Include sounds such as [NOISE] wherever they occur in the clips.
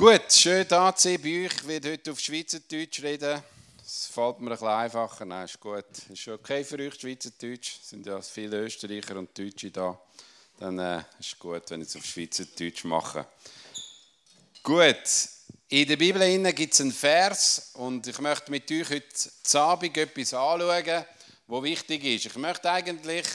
Gut, schön da zu sein bei euch. Ich werde heute auf Schweizerdeutsch reden. Es fällt mir ein bisschen einfacher. Nein, ist gut. Ist okay für euch, Schweizerdeutsch. Es sind ja viele Österreicher und Deutsche da. Dann äh, ist es gut, wenn ich es auf Schweizerdeutsch mache. Gut, in der Bibel gibt es einen Vers und ich möchte mit euch heute Abend etwas anschauen, was wichtig ist. Ich möchte eigentlich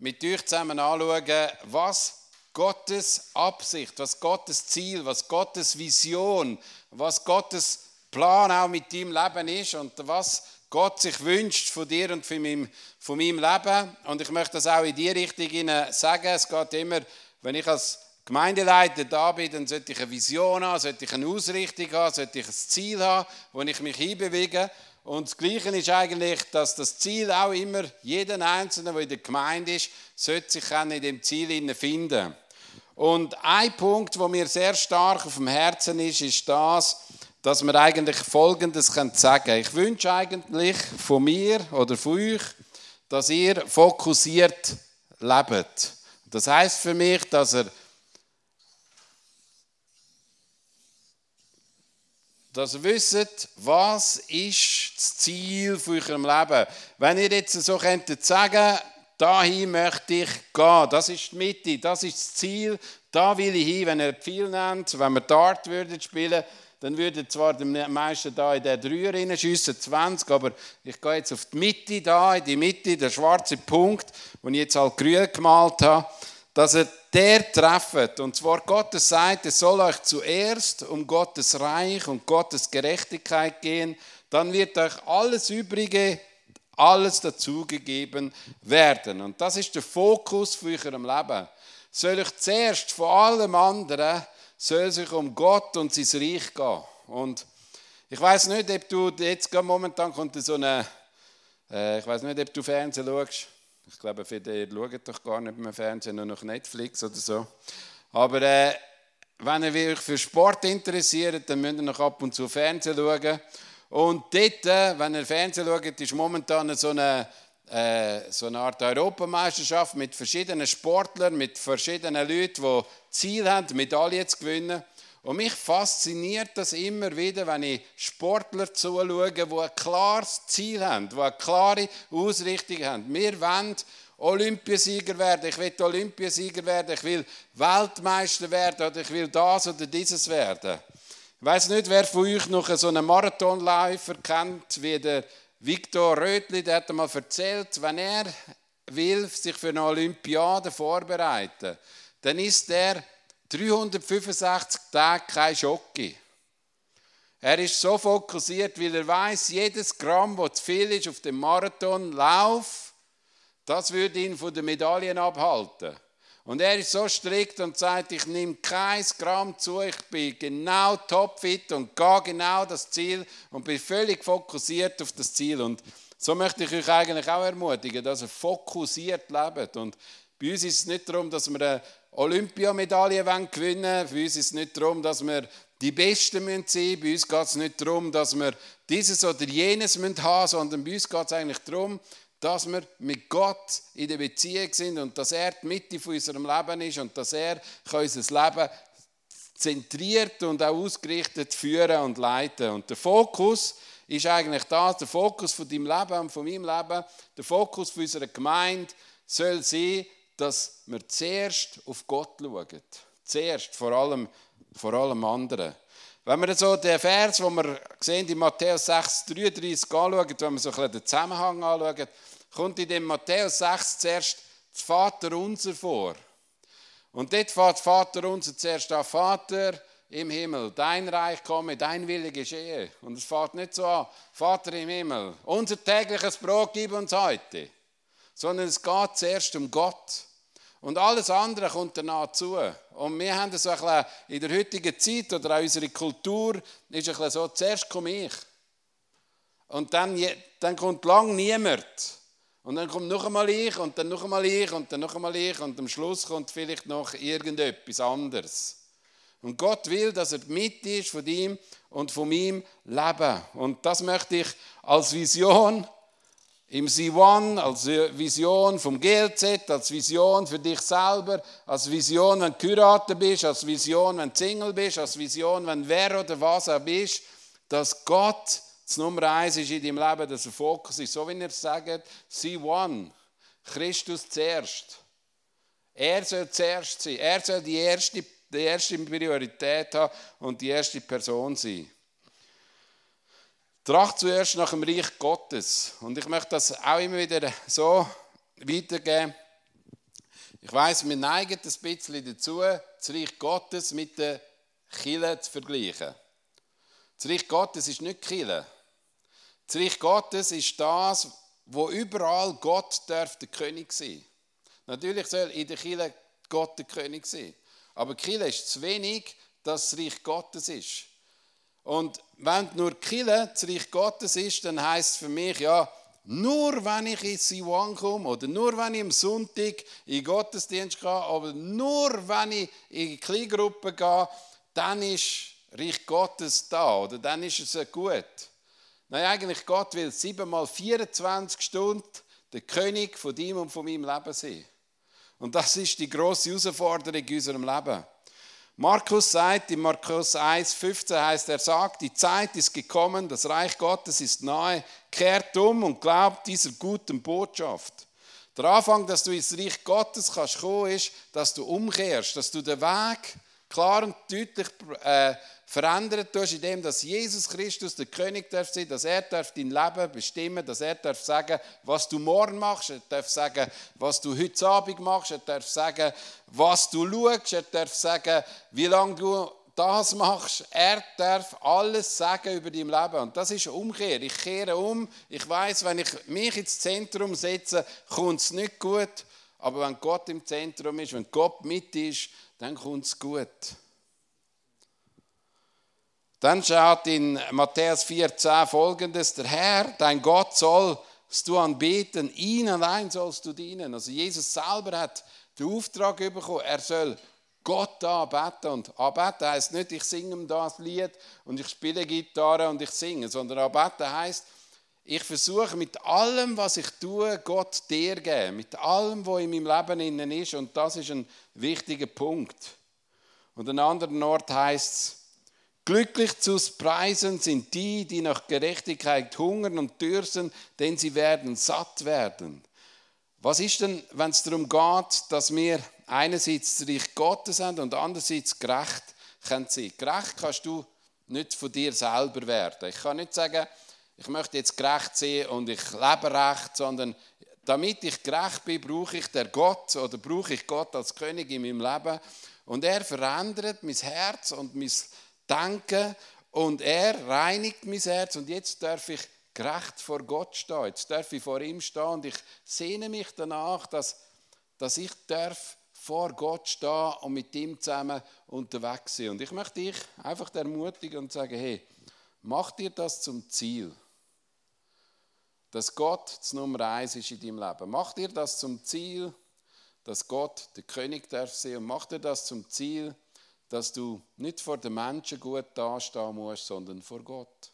mit euch zusammen anschauen, was Gottes Absicht, was Gottes Ziel, was Gottes Vision, was Gottes Plan auch mit deinem Leben ist und was Gott sich wünscht von dir und von meinem, von meinem Leben. Und ich möchte das auch in die Richtung sagen. Es geht immer, wenn ich als Gemeindeleiter da bin, dann sollte ich eine Vision haben, sollte ich eine Ausrichtung haben, sollte ich ein Ziel haben, wo ich mich hinbewege. Und das Gleiche ist eigentlich, dass das Ziel auch immer, jeden Einzelnen, der in der Gemeinde ist, sollte sich in dem Ziel finden. Und ein Punkt, wo mir sehr stark auf dem Herzen ist, ist das, dass wir eigentlich Folgendes sagen können. Ich wünsche eigentlich von mir oder von euch, dass ihr fokussiert lebt. Das heißt für mich, dass ihr dass ihr wisst, was ist das Ziel von eurem Leben. Wenn ihr jetzt so könntet sagen, dahin möchte ich gehen, das ist die Mitte, das ist das Ziel, da will ich hin, wenn ihr viel nennt, wenn wir Dart würden spielen, dann würden zwar die meisten da in den Dreier schiessen, 20, aber ich gehe jetzt auf die Mitte da, in die Mitte, der schwarze Punkt, den ich jetzt halt grün gemalt habe, dass er der trefft. Und zwar Gottes sagt, es soll euch zuerst um Gottes Reich und Gottes Gerechtigkeit gehen, dann wird euch alles Übrige, alles dazugegeben werden. Und das ist der Fokus für eurem Leben. Soll ich zuerst von allem anderen, soll sich um Gott und sein Reich gehen. Und ich weiß nicht, ob du jetzt momentan kommt so eine, äh, ich weiß nicht, ob du Fernsehen schaust. Ich glaube, viele schauen doch gar nicht mehr Fernsehen, nur noch Netflix oder so. Aber äh, wenn ihr euch für Sport interessiert, dann müsst ihr noch ab und zu Fernsehen schauen. Und dort, äh, wenn ihr Fernsehen schaut, ist momentan so eine, äh, so eine Art Europameisterschaft mit verschiedenen Sportlern, mit verschiedenen Leuten, die Ziel haben, Medaillen zu gewinnen. Und mich fasziniert das immer wieder, wenn ich Sportler zuschaue, die ein klares Ziel haben, die eine klare Ausrichtung haben. Wir wollen Olympiasieger werden, ich will Olympiasieger werden, ich will Weltmeister werden oder ich will das oder dieses werden. Ich weiß nicht, wer von euch noch so einen Marathonläufer kennt, wie der Viktor Rötli, der hat einmal erzählt, wenn er will sich für eine Olympiade vorbereiten, dann ist er 365 Tage kein Schocke. Er ist so fokussiert, weil er weiß, jedes Gramm, das zu viel ist auf dem Marathonlauf, das würde ihn von den Medaillen abhalten. Und er ist so strikt und sagt, ich nehme kein Gramm zu, ich bin genau topfit und gehe genau das Ziel und bin völlig fokussiert auf das Ziel. Und so möchte ich euch eigentlich auch ermutigen, dass ihr fokussiert lebt. Und bei uns ist es nicht darum, dass wir eine Olympiamedaille gewinnen wollen. Bei uns ist es nicht darum, dass wir die Besten sein müssen. Bei uns geht es nicht darum, dass wir dieses oder jenes haben müssen, sondern bei uns geht es eigentlich darum, dass wir mit Gott in der Beziehung sind und dass er die Mitte von unserem Leben ist und dass er unser Leben zentriert und auch ausgerichtet führen und leiten. Und der Fokus ist eigentlich das, der Fokus von deinem Leben und von meinem Leben, der Fokus von unserer Gemeinde soll sein, dass wir zuerst auf Gott schauen. Zuerst, vor allem, vor allem anderen. Wenn wir so den Vers, den wir sehen in Matthäus 6, 33 anschauen, wenn wir so den Zusammenhang anschauen, kommt in dem Matthäus 6 zuerst das Vater unser vor. Und dort fährt Vater unser zuerst an, Vater im Himmel, dein Reich komme, dein Wille geschehe. Und es fährt nicht so an, Vater im Himmel, unser tägliches Brot gib uns heute. Sondern es geht zuerst um Gott. Und alles andere kommt danach zu. Und wir haben das ein bisschen in der heutigen Zeit oder auch unsere Kultur ist ein bisschen so, zuerst komme ich. Und dann, dann kommt lang niemand. Und dann kommt noch einmal ich und dann noch einmal ich und dann noch einmal ich und am Schluss kommt vielleicht noch irgendetwas anderes. Und Gott will, dass er mit ist von ihm und von meinem Leben. Und das möchte ich als Vision im C1 als Vision vom GLZ, als Vision für dich selber, als Vision, wenn du geheiratet bist, als Vision, wenn du Single bist, als Vision, wenn du wer oder was auch bist, dass Gott das Nummer eins ist in deinem Leben, dass er Fokus ist. So wie er sagt, C1, Christus zuerst. Er soll zuerst sein. Er soll die erste, die erste Priorität haben und die erste Person sein. Tracht zuerst nach dem Reich Gottes. Und ich möchte das auch immer wieder so weitergeben. Ich weiß, wir neigen ein bisschen dazu, das Reich Gottes mit der Kille zu vergleichen. Das Reich Gottes ist nicht Kille. Das Reich Gottes ist das, wo überall Gott der König sein. Natürlich soll in der Kille Gott der König sein. Aber Kille ist zu wenig, dass das Reich Gottes ist. Und wenn nur Kille das Reich Gottes ist, dann heißt es für mich, ja, nur wenn ich in Siwan komme oder nur wenn ich am Sonntag in Gottesdienst gehe oder nur wenn ich in die gehe, dann ist Reich Gottes da oder dann ist es gut. Nein, eigentlich Gott will siebenmal 24 Stunden der König von ihm und von meinem Leben sein. Und das ist die große Herausforderung in unserem Leben. Markus sagt, in Markus 1, 15 heißt, er sagt, die Zeit ist gekommen, das Reich Gottes ist nahe, kehrt um und glaubt dieser guten Botschaft. Der Anfang, dass du ins Reich Gottes kannst kommen, ist, dass du umkehrst, dass du den Weg klar und deutlich äh, verändert tust, indem dass Jesus Christus der König darf sein, dass er darf dein Leben bestimmen, dass er darf sagen, was du morgen machst, er darf sagen, was du heute Abend machst, er darf sagen, was du schaust, er darf sagen, wie lange du das machst. Er darf alles sagen über dein Leben. Und das ist eine Umkehr. Ich kehre um. Ich weiß, wenn ich mich ins Zentrum setze, kommt es nicht gut. Aber wenn Gott im Zentrum ist, wenn Gott mit ist, dann kommt es gut. Dann schaut in Matthäus 4,10 folgendes: Der Herr, dein Gott, sollst du anbeten, ihn allein sollst du dienen. Also Jesus selber hat den Auftrag bekommen, er soll Gott anbeten. Und anbeten heißt nicht, ich singe ihm das Lied und ich spiele Gitarre und ich singe, sondern anbeten heißt, ich versuche mit allem, was ich tue, Gott dir geben, mit allem, was in meinem Leben innen ist. Und das ist ein wichtiger Punkt. Und an anderen Ort heißt es, Glücklich zu preisen sind die, die nach Gerechtigkeit hungern und dürsten, denn sie werden satt werden. Was ist denn, wenn es darum geht, dass wir einerseits das Reich Gottes haben und andererseits gerecht können sein? Gerecht kannst du nicht von dir selber werden. Ich kann nicht sagen, ich möchte jetzt gerecht sein und ich lebe recht, sondern damit ich gerecht bin, brauche ich der Gott oder brauche ich Gott als König in meinem Leben. Und er verändert mein Herz und mein Denken und er reinigt mein Herz und jetzt darf ich gerecht vor Gott stehen. Jetzt darf ich vor ihm stehen und ich sehne mich danach, dass, dass ich darf vor Gott stehen und mit ihm zusammen unterwegs sein. Und ich möchte dich einfach ermutigen und sagen, hey, mach dir das zum Ziel. Dass Gott das Nummer eins ist in deinem Leben. Mach dir das zum Ziel, dass Gott der König darf sein und mach dir das zum Ziel, dass du nicht vor den Menschen gut dastehen musst, sondern vor Gott.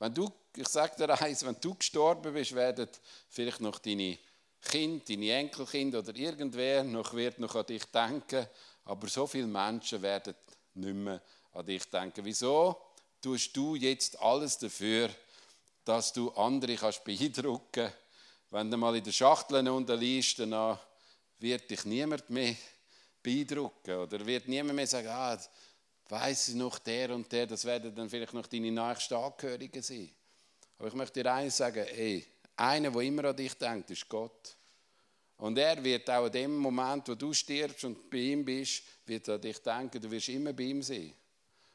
Wenn du, ich sage dir eins, wenn du gestorben bist, werden vielleicht noch deine Kinder, deine Enkelkinder oder irgendwer noch wird noch an dich denken, aber so viele Menschen werden nicht mehr an dich denken. Wieso tust du jetzt alles dafür, dass du andere kannst beeindrucken? Wenn du mal in der Schachtel unten liest, dann wird dich niemand mehr beeindrucken. Oder wird niemand mehr sagen, ah, weiß ich noch der und der, das werden dann vielleicht noch deine nächsten Angehörigen sein. Aber ich möchte dir eines sagen, ey, einer, der immer an dich denkt, ist Gott. Und er wird auch in dem Moment, wo du stirbst und bei ihm bist, wird an dich denken, du wirst immer bei ihm sein.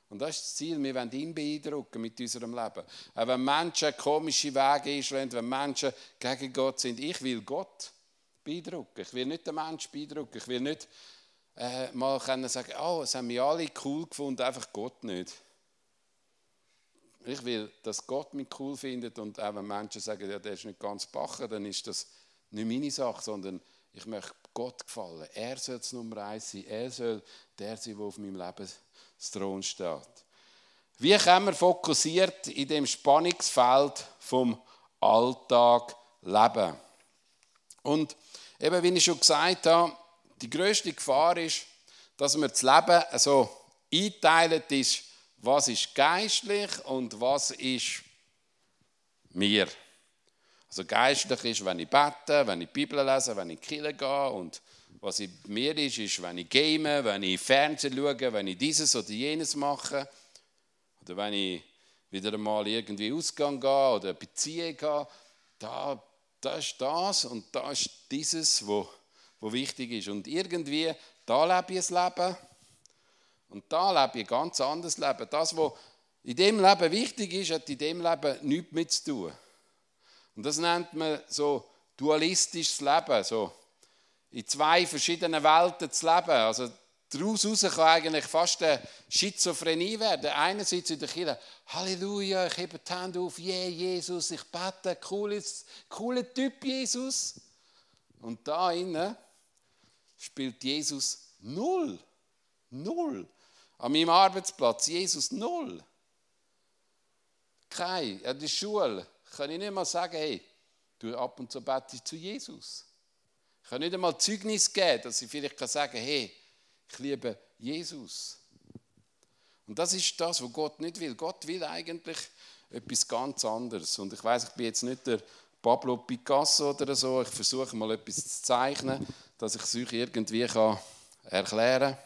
Und das ist das Ziel, wir wollen ihn beeindrucken mit unserem Leben. Auch wenn Menschen komische Wege einschlagen, wenn Menschen gegen Gott sind, ich will Gott beeindrucken. Ich will nicht den Menschen beeindrucken. Ich will nicht äh, mal können sagen, oh, es haben mich alle cool gefunden, einfach Gott nicht. Ich will, dass Gott mich cool findet und auch wenn Menschen sagen, ja, der ist nicht ganz bacher, dann ist das nicht meine Sache, sondern ich möchte Gott gefallen. Er soll das Nummer eins sein. Er soll der sein, der auf meinem Lebensthron steht. Wie können wir fokussiert in dem Spannungsfeld vom Alltag leben? Und eben, wie ich schon gesagt habe, die größte Gefahr ist, dass wir das Leben so einteilen ist, was ist geistlich und was ist mir. Also geistlich ist, wenn ich bete, wenn ich die Bibel lese, wenn ich in die gehe und was in mir ist, ist, wenn ich game, wenn ich Fernsehen schaue, wenn ich dieses oder jenes mache oder wenn ich wieder einmal irgendwie ausgang gehe oder Beziehung habe, da, da ist das und da ist dieses, wo, wo wichtig ist. Und irgendwie, da lebe ich ein Leben und da lebe ich ein ganz anderes Leben. Das, was in dem Leben wichtig ist, hat in dem Leben nichts mit zu tun. Und das nennt man so dualistisches Leben, so in zwei verschiedenen Welten zu leben. Also daraus kann eigentlich fast eine Schizophrenie werden. Einerseits in der Kirche, Halleluja, ich hebe die Hände auf, yeah, Jesus, ich bete, cooles, cooler Typ Jesus. Und da innen spielt Jesus null. Null. An meinem Arbeitsplatz, Jesus null. Kein. An der Schule kann ich nicht mal sagen, hey, du ab und zu bete zu Jesus. Ich kann nicht einmal Zeugnis geben, dass ich vielleicht sagen kann, hey, ich liebe Jesus. Und das ist das, was Gott nicht will. Gott will eigentlich etwas ganz anderes. Und ich weiß, ich bin jetzt nicht der Pablo Picasso oder so. Ich versuche mal etwas zu zeichnen, dass ich es euch irgendwie erklären kann.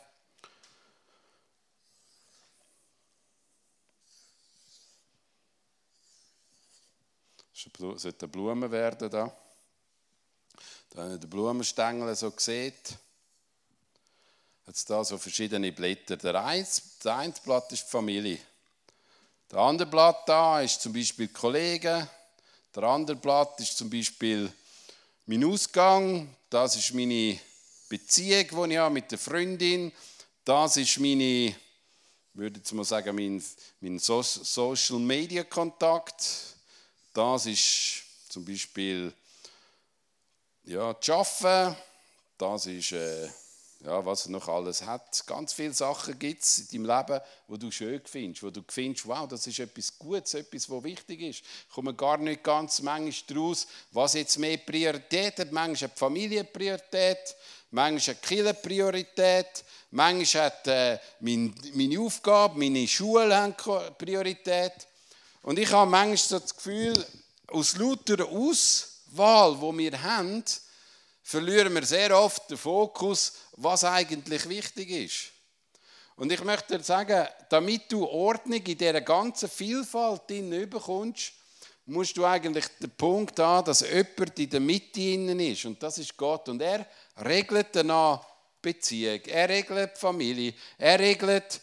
Es sollte Blumen werden da. Da ihr den Blumenstängel so hat es da so verschiedene Blätter. Der eine, Blatt ist die Familie. Der andere Blatt da ist zum Beispiel Kollegen. Der andere Blatt ist zum Beispiel mein Ausgang. Das ist meine Beziehung, die ich habe mit der Freundin. Das ist meine, ich würde jetzt mal sagen, mein, mein Social Media Kontakt. Das ist zum Beispiel ja, das Arbeiten, das ist, äh, ja, was er noch alles hat. Ganz viele Sachen gibt es in deinem Leben, wo du schön findest, wo du findest, wow, das ist etwas Gutes, etwas, was wichtig ist. Ich komme gar nicht ganz manchmal daraus, was jetzt mehr Priorität hat. Manchmal hat die Familie Priorität, manchmal hat die Kirche Priorität, manchmal hat äh, meine, meine Aufgabe, meine Schule Priorität. Und ich habe manchmal so das Gefühl, aus lauter Auswahl, wo wir haben, verlieren wir sehr oft den Fokus, was eigentlich wichtig ist. Und ich möchte dir sagen, damit du Ordnung in dieser ganzen Vielfalt bekommst, musst du eigentlich den Punkt haben, dass jemand in der Mitte innen ist. Und das ist Gott. Und er regelt danach Beziehung, er regelt Familie, er regelt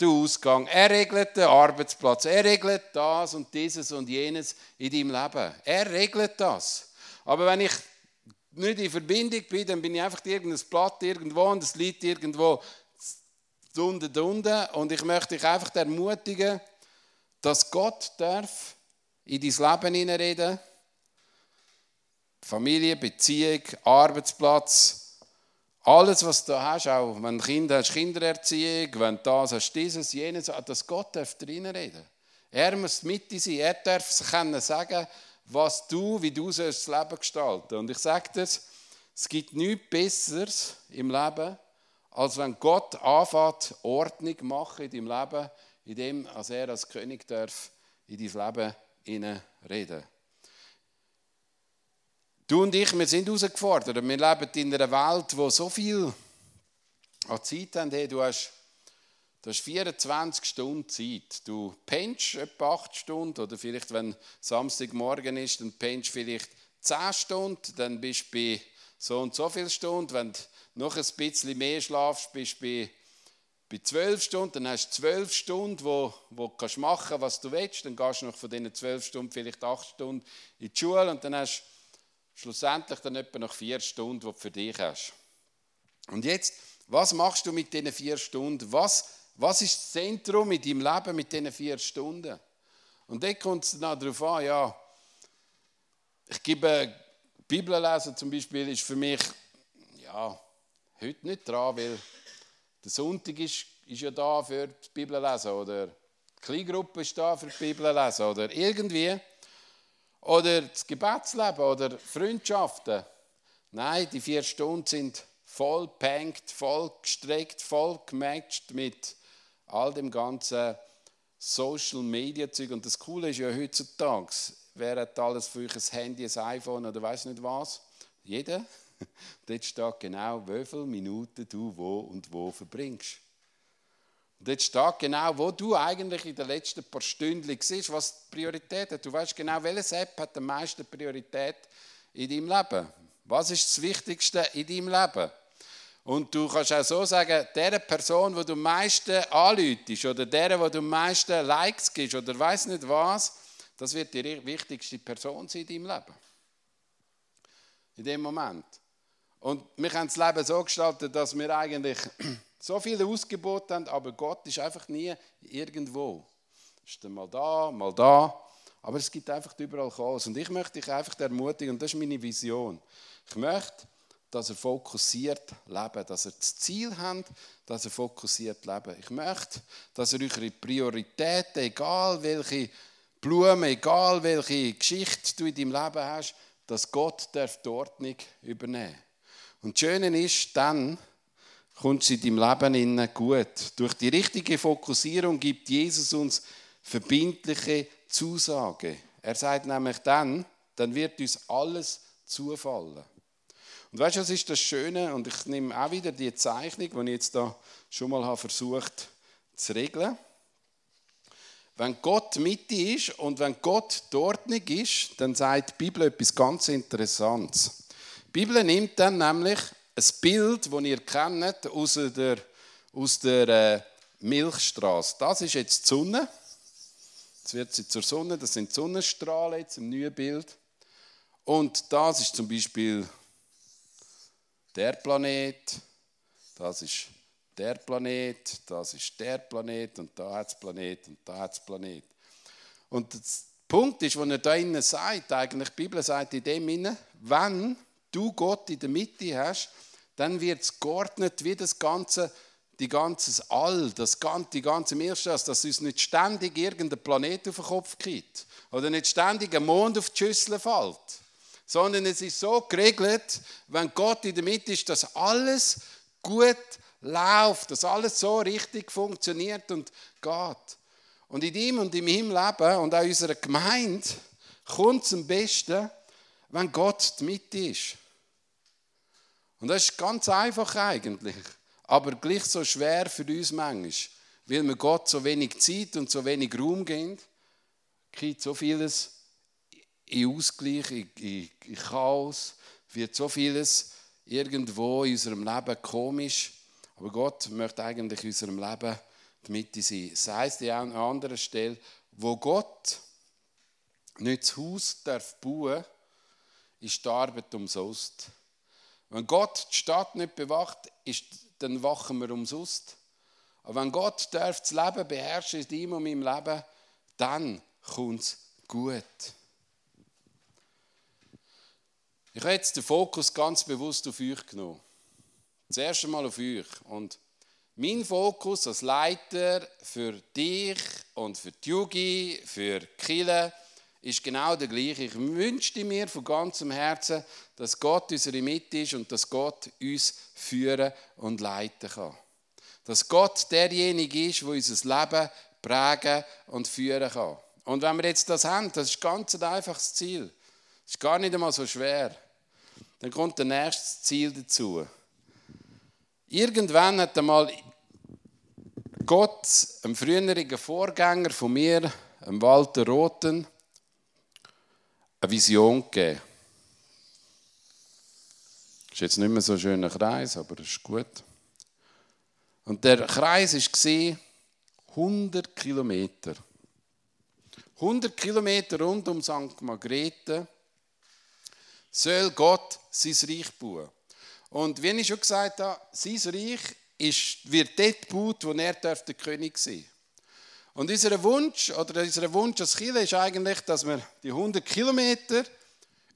den Ausgang, er regelt den Arbeitsplatz, er regelt das und dieses und jenes in deinem Leben. Er regelt das. Aber wenn ich nicht in Verbindung bin, dann bin ich einfach irgendein Blatt irgendwo und es liegt irgendwo unten unten und ich möchte dich einfach ermutigen, dass Gott darf in dein Leben hineinreden. Familie, Beziehung, Arbeitsplatz, alles, was du hast, auch wenn du Kinder hast, Kindererziehung, wenn du das hast, dieses, jenes, dass Gott darf reden. Er muss mit dir sein. Er darf können sagen, was du, wie du das Leben gestalten Und ich sage dir, es gibt nichts Besseres im Leben, als wenn Gott anfängt, Ordnung machen in deinem Leben, indem er als König darf in dein Leben reden Du und ich, wir sind herausgefordert. Wir leben in einer Welt, wo so viel Zeit haben. Hey, du, hast, du hast 24 Stunden Zeit. Du pennst etwa 8 Stunden oder vielleicht, wenn Samstagmorgen ist, dann pennst du vielleicht 10 Stunden. Dann bist du bei so und so viel Stunden. Wenn du noch ein bisschen mehr schlafst, bist du bei bei 12 Stunden, dann hast du 12 Stunden, wo, wo du machen kannst, was du willst. Dann gehst du noch von diesen 12 Stunden vielleicht 8 Stunden in die Schule und dann hast schlussendlich dann etwa noch vier Stunden, die du für dich hast. Und jetzt, was machst du mit diesen vier Stunden? Was, was ist das Zentrum in deinem Leben mit diesen vier Stunden? Und dann kommt es dann darauf an, ja, ich gebe Bibel lesen zum Beispiel ist für mich ja, heute nicht dran, weil der Sonntag ist, ist ja da für die Bibel lesen oder Kleingruppe ist da für die Bibel lesen oder irgendwie. Oder das Gebetsleben oder Freundschaften. Nein, die vier Stunden sind voll gepänkt, voll gestreckt, voll gematcht mit all dem ganzen Social Media Zeug. Und das Coole ist ja heutzutage, wer hat alles für euch ein Handy, ein iPhone oder weiß nicht was? Jeder. [LAUGHS] Dort steht genau, wie viele Minuten du wo und wo verbringst. Und dort steht genau, wo du eigentlich in den letzten paar Stunden siehst, was die Priorität hat. Du weißt genau, welche App hat am meisten Priorität in deinem Leben. Was ist das Wichtigste in deinem Leben? Und du kannst auch so sagen, der Person, die du am meisten anläutest oder der, wo du am meisten Likes gibst oder weiß nicht was, das wird die wichtigste Person sein in deinem Leben. In dem Moment. Und wir haben das Leben so gestaltet, dass wir eigentlich so viele Ausgebote haben, aber Gott ist einfach nie irgendwo. Ist mal da, mal da. Aber es gibt einfach überall Chaos. Und ich möchte dich einfach ermutigen, und das ist meine Vision. Ich möchte, dass er fokussiert leben, dass er das Ziel hat, dass er fokussiert leben. Ich möchte, dass er eure Prioritäten, egal welche Blumen, egal welche Geschichte du in deinem Leben hast, dass Gott die Ordnung übernehmen Und das Schöne ist, dann kommt es in deinem Leben gut. Durch die richtige Fokussierung gibt Jesus uns verbindliche Zusage. Er sagt nämlich dann, dann wird uns alles zufallen. Und weißt du, was ist das Schöne? Und ich nehme auch wieder die Zeichnung, die ich jetzt da schon mal versucht zu regeln. Wenn Gott Mitte ist und wenn Gott die Ordnung ist, dann sagt die Bibel etwas ganz Interessantes. Die Bibel nimmt dann nämlich ein Bild, das ihr kennt, aus der, aus der äh, Milchstraße. Das ist jetzt die Sonne. Jetzt wird sie zur Sonne, das sind Sonnenstrahlen jetzt im neuen Bild. Und das ist zum Beispiel der Planet, das ist der Planet, das ist der Planet und da hat es Planet und da hat es Planet. Und der Punkt ist, wo er da innen sagt, eigentlich die Bibel sagt in dem innen, wenn du Gott in der Mitte hast, dann wird es geordnet wie das ganze, die ganze All, das, die ganze Milchstraße, dass uns nicht ständig irgendein Planet auf den Kopf geht oder nicht ständig ein Mond auf die Schüssel fällt, sondern es ist so geregelt, wenn Gott in der Mitte ist, dass alles gut läuft, dass alles so richtig funktioniert und geht. Und in ihm und in meinem Leben und auch in unserer Gemeinde kommt es am besten, wenn Gott die Mitte ist. Und das ist ganz einfach eigentlich, aber gleich so schwer für uns manchmal, weil wir Gott so wenig Zeit und so wenig Raum geben, geht so vieles in Ausgleich, in, in, in Chaos, wird so vieles irgendwo in unserem Leben komisch. Aber Gott möchte eigentlich in unserem Leben die Mitte sein. Das heisst an einer anderen Stelle, wo Gott nicht das Haus darf bauen ist die Arbeit umsonst. Wenn Gott die Stadt nicht bewacht, ist, dann wachen wir umsonst. Aber wenn Gott darf das Leben beherrschen in deinem und meinem Leben, dann kommt es gut. Ich habe jetzt den Fokus ganz bewusst auf euch genommen. Das erste Mal auf euch. Und mein Fokus als Leiter für dich und für die Jugi, für Kille, ist genau der gleiche. Ich wünschte mir von ganzem Herzen, dass Gott unsere Mitte ist und dass Gott uns führen und leiten kann. Dass Gott derjenige ist, der unser Leben prägen und führen kann. Und wenn wir jetzt das haben, das ist ganz ein einfaches Ziel. Das ist gar nicht einmal so schwer. Dann kommt das nächste Ziel dazu. Irgendwann hat einmal Gott, einem früheren Vorgänger von mir, Walter Roten, eine Vision gegeben. Das ist jetzt nicht mehr so ein schöner Kreis, aber das ist gut. Und der Kreis war 100 Kilometer. 100 Kilometer rund um St. Margrethe soll Gott sein Reich bauen. Und wie ich schon gesagt habe, sein Reich wird dort gebaut, wo er der König sein darf. Und unser Wunsch, oder unser Wunsch als Kirche ist eigentlich, dass wir die 100 Kilometer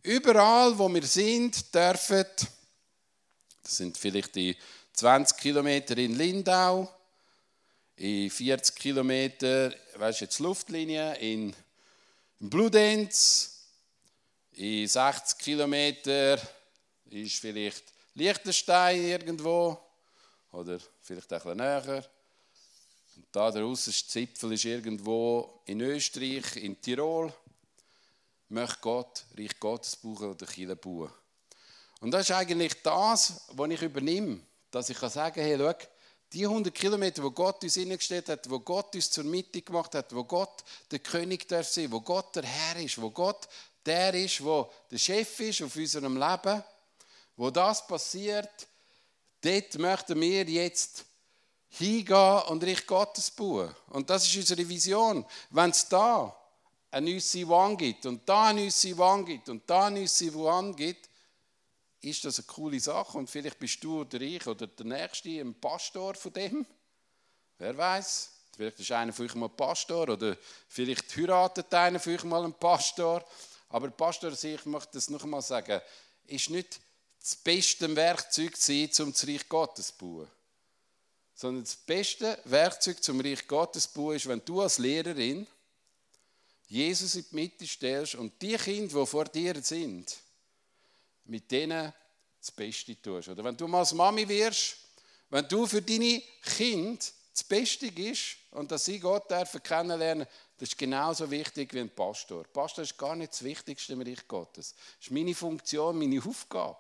überall, wo wir sind, dürfen, das sind vielleicht die 20 Kilometer in Lindau, in 40 Kilometer, weißt du, jetzt Luftlinie, in, Bludenz, in 60 Kilometer ist vielleicht Liechtenstein irgendwo oder vielleicht ein bisschen näher. Und da der Zipfel ist irgendwo in Österreich, in Tirol. Möchte Gott Reich Gottes bauen oder Kirche bauen. Und das ist eigentlich das, was ich übernehme. Dass ich sagen kann, hey, schau, die 100 Kilometer, wo Gott uns hineingestellt hat, wo Gott uns zur Mitte gemacht hat, wo Gott der König darf sein, wo Gott der Herr ist, wo Gott der ist, wo der Chef ist auf unserem Leben, wo das passiert, dort möchten wir jetzt hingehen und Reich Gottes bauen. Und das ist unsere Vision. Wenn es da eine neue Wand gibt und da eine neue Wand gibt und da eine neue Wand gibt, ist das eine coole Sache. Und vielleicht bist du oder ich oder der Nächste ein Pastor von dem. Wer weiß? Vielleicht ist einer von euch mal Pastor oder vielleicht heiratet einer von euch mal einen Pastor. Aber Pastor, ich möchte das noch einmal sagen, ist nicht das beste Werkzeug um das Reich Gottes zu bauen. Sondern das beste Werkzeug zum Reich Gottes ist, wenn du als Lehrerin Jesus in die Mitte stellst und die Kinder, die vor dir sind, mit denen das Beste tust. Oder wenn du mal als Mami wirst, wenn du für deine Kinder das Beste ist und dass sie Gott dürfen kennenlernen, das ist genauso wichtig wie ein Pastor. Pastor ist gar nicht das Wichtigste im Reich Gottes. Das ist meine Funktion, meine Aufgabe.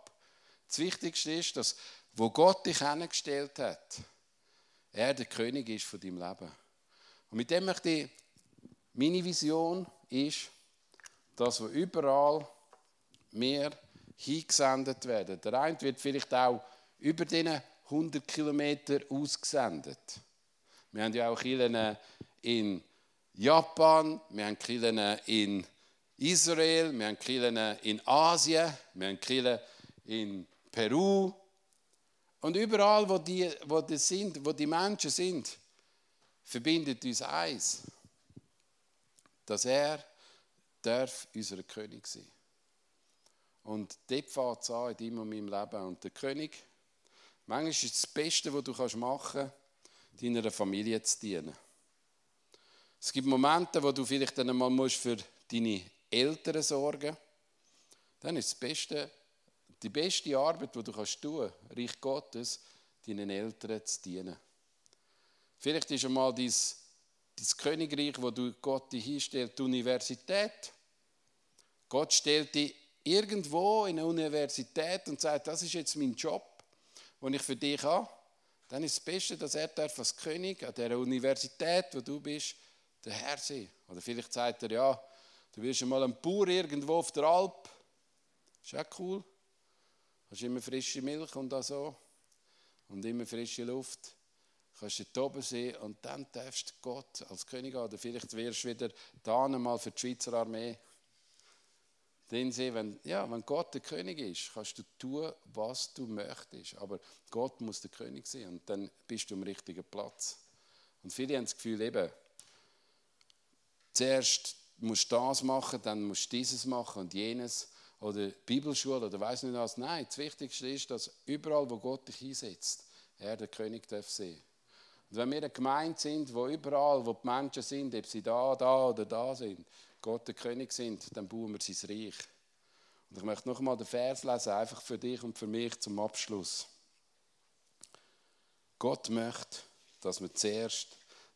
Das Wichtigste ist, dass, wo Gott dich hingestellt hat, er der König ist von deinem Leben. Und mit dem möchte ich, meine Vision ist, dass wir überall mehr hingesendet werden. Der eine wird vielleicht auch über diese 100 Kilometer ausgesendet. Wir haben ja auch Kirchen in Japan, wir haben Kirchen in Israel, wir haben Kirchen in Asien, wir haben Kirchen in Peru. Und überall, wo die, wo die sind, wo die Menschen sind, verbindet uns eins, dass er darf unser König sein. Und dort fängt es an in deinem und meinem Leben. Und der König, manchmal ist es das Beste, was du machen kannst, deiner Familie zu dienen. Es gibt Momente, wo du vielleicht dann einmal für deine Eltern sorgen musst. Dann ist das Beste, die beste Arbeit, die du kannst tun Reich Gottes, deinen Eltern zu dienen. Vielleicht ist einmal dein, dein Königreich, wo du Gott hinstellt, die Universität. Gott stellt dich irgendwo in einer Universität und sagt, das ist jetzt mein Job, den ich für dich habe. Dann ist das Beste, dass er darf als König an der Universität, wo du bist, der Herr sein. Oder vielleicht sagt er, ja, du wirst einmal ein Bauer irgendwo auf der Alp. Ist auch cool. Hast immer frische Milch und so. Und immer frische Luft. Kannst du oben sehen und dann darfst du Gott als König haben. Oder vielleicht wirst du wieder da mal für die Schweizer Armee. Denn sie, wenn, ja, wenn Gott der König ist, kannst du tun, was du möchtest. Aber Gott muss der König sein und dann bist du am richtigen Platz. Und viele haben das Gefühl, eben, zuerst musst du das machen, dann musst du dieses machen und jenes oder Bibelschule oder weiß nicht was. Nein, das Wichtigste ist, dass überall, wo Gott dich einsetzt, er der König darf sein. Und wenn wir eine Gemeinde sind, wo überall, wo die Menschen sind, ob sie da, da oder da sind, Gott der König sind, dann bauen wir sein Reich. Und ich möchte noch einmal den Vers lesen, einfach für dich und für mich zum Abschluss. Gott möchte, dass man zuerst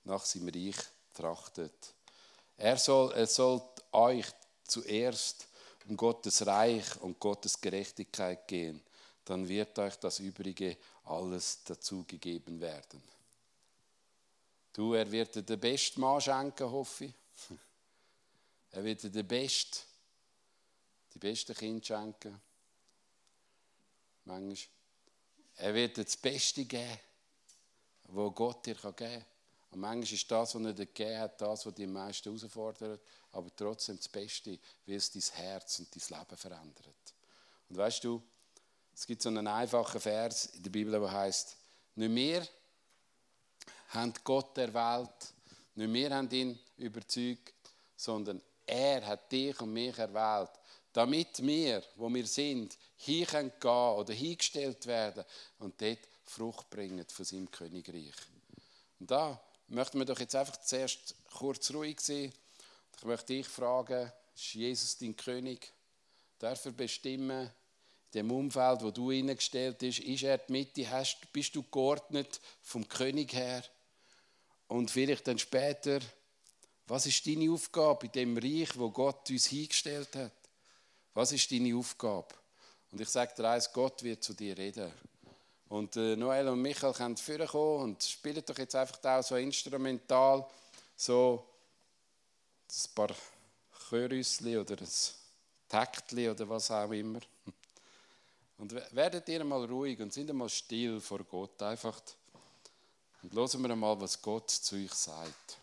nach seinem Reich trachtet. Er soll, er soll euch zuerst um Gottes Reich und Gottes Gerechtigkeit gehen, dann wird euch das Übrige alles dazu gegeben werden. Du, er wird dir den besten Mann schenken, hoffe ich. [LAUGHS] Er wird dir den besten, die besten Kinder schenken. Manchmal. Er wird dir das Beste geben, was Gott dir geben kann. Und manchmal ist das, was er dir gegeben hat, das, was am meisten herausfordert, aber trotzdem das Beste, wie es dein Herz und dein Leben verändert. Und weißt du, es gibt so einen einfachen Vers in der Bibel, der heißt: Nicht wir haben Gott erwählt, nicht wir haben ihn überzeugt, sondern er hat dich und mich erwählt, damit wir, wo wir sind, hier gehen oder hingestellt werden und dort Frucht bringen von seinem Königreich. Und da möchten wir doch jetzt einfach zuerst kurz ruhig sein. Ich möchte dich fragen, ist Jesus dein König? Darf er bestimmen, in dem Umfeld, wo du hineingestellt bist, ist er die Mitte, hast, bist du geordnet vom König her? Und vielleicht dann später, was ist deine Aufgabe in dem Reich, wo Gott uns hingestellt hat? Was ist deine Aufgabe? Und ich sage dir eins, Gott wird zu dir reden. Und äh, Noel und Michael können vorkommen und spielen doch jetzt einfach auch so instrumental so ein paar Chörüsli oder ein Taktli oder was auch immer. Und werdet ihr mal ruhig und sind mal still vor Gott einfach. Und hören wir mal, was Gott zu euch sagt.